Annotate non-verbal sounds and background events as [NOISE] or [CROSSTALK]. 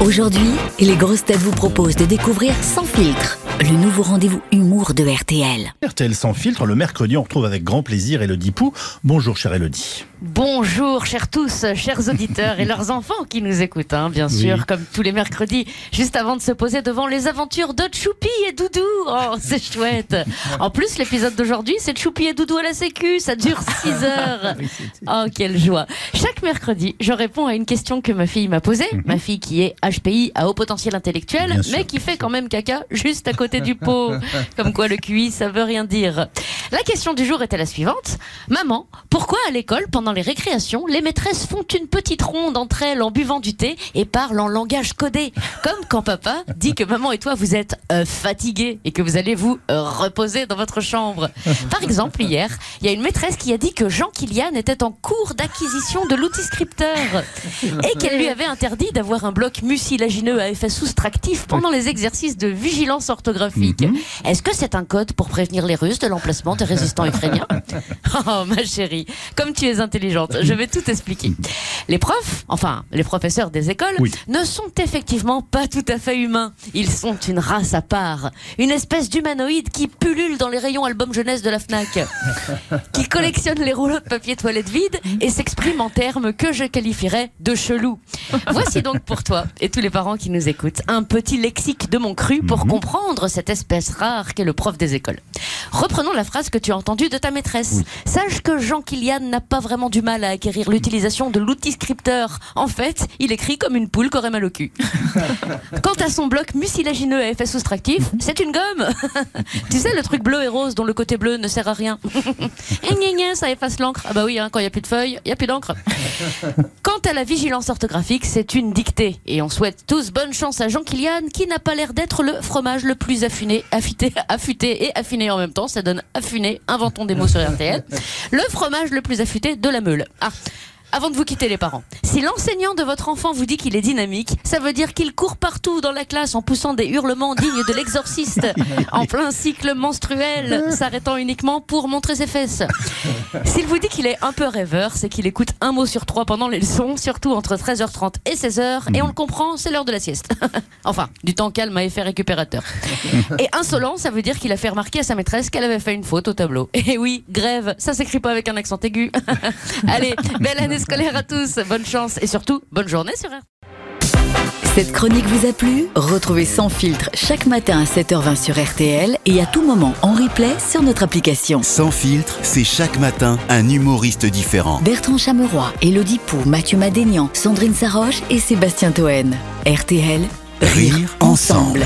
Aujourd'hui, les grosses têtes vous proposent de découvrir Sans filtre, le nouveau rendez-vous humour de RTL. RTL sans filtre, le mercredi, on retrouve avec grand plaisir Elodie Pou. Bonjour, chère Elodie. Bonjour, chers tous, chers auditeurs et leurs enfants qui nous écoutent, hein, bien sûr, Oui. comme tous les mercredis, juste avant de se poser devant les aventures de Choupi et Doudou. Oh, c'est chouette. [LAUGHS] En plus, l'épisode d'aujourd'hui, c'est Choupi et Doudou à la Sécu. Ça dure [LAUGHS] 6 heures. Oh, quelle joie. Chaque mercredi, je réponds à une question que ma fille m'a posée. Ma fille qui est HPI à haut potentiel intellectuel, Mhm. Sûr. mais qui fait quand même caca juste à côté du pot. [LAUGHS] Comme quoi le QI, ça veut rien dire. La question du jour était la suivante. Maman, pourquoi à l'école, pendant les récréations, les maîtresses font une petite ronde entre elles en buvant du thé et parlent en langage codé Comme quand papa dit que maman et toi, vous êtes euh, fatigués et que vous allez vous euh, reposer dans votre chambre. Par exemple, hier, il y a une maîtresse qui a dit que Jean Kilian était en cours d'acquisition de l'outil scripteur et qu'elle lui avait interdit d'avoir un bloc mucilagineux à effet soustractif pendant les exercices de vigilance orthographique. Est-ce que c'est un code pour prévenir les Russes de l'emplacement des résistants ukrainiens? Oh ma chérie, comme tu es intelligente, je vais tout expliquer. Les profs, enfin les professeurs des écoles, Oui. ne sont effectivement pas tout à fait humains. Ils sont une race à part, une espèce d'humanoïde qui pullule dans les rayons album jeunesse de la Fnac, [LAUGHS] qui collectionne les rouleaux de papier toilette vides et s'exprime en termes que je qualifierais de chelou. Voici donc pour toi et tous les parents qui nous écoutent un petit lexique de mon cru pour comprendre cette espèce rare qu'est le prof des écoles. Reprenons la phrase que tu as entendue de ta maîtresse. Sache que Jean Kilian n'a pas vraiment du mal à acquérir l'utilisation de l'outil scripteur. En fait, il écrit comme une poule qui aurait mal au cul. [LAUGHS] Quant à son bloc mucilagineux à effet soustractif, c'est une gomme. [LAUGHS] tu sais, le truc bleu et rose dont le côté bleu ne sert à rien. [LAUGHS] Ça efface l'encre. Ah bah oui, hein, quand il n'y a plus de feuilles, il n'y a plus d'encre. Quant à la vigilance orthographique, c'est une dictée. Et on souhaite tous bonne chance à Jean Kilian, qui n'a pas l'air d'être le fromage le plus affiné, affûté, affûté et affiné en même temps. Ça donne affiné, inventons des mots sur RTL. [LAUGHS] Le fromage le plus affûté de la meule. Ah. Avant de vous quitter les parents, si l'enseignant de votre enfant vous dit qu'il est dynamique, ça veut dire qu'il court partout dans la classe en poussant des hurlements dignes de l'exorciste, [LAUGHS] en plein cycle menstruel, s'arrêtant uniquement pour montrer ses fesses. S'il vous dit qu'il est un peu rêveur, c'est qu'il écoute un mot sur trois pendant les leçons, surtout entre 13h30 et 16h, et on le comprend, c'est l'heure de la sieste. [LAUGHS] enfin, du temps calme à effet récupérateur. Et insolent, ça veut dire qu'il a fait remarquer à sa maîtresse qu'elle avait fait une faute au tableau. Et oui, grève, ça s'écrit pas avec un accent aigu. [LAUGHS] Allez, belle année scolaire à tous, bonne chance et surtout bonne journée sur RTL. Cette chronique vous a plu? Retrouvez Sans filtre chaque matin à 7h20 sur RTL et à tout moment en replay sur notre application. Sans filtre, c'est chaque matin un humoriste différent. Bertrand Chameroy, Elodie Pou, Mathieu Madénian, Sandrine Saroche et Sébastien Toen. RTL, Rire ensemble.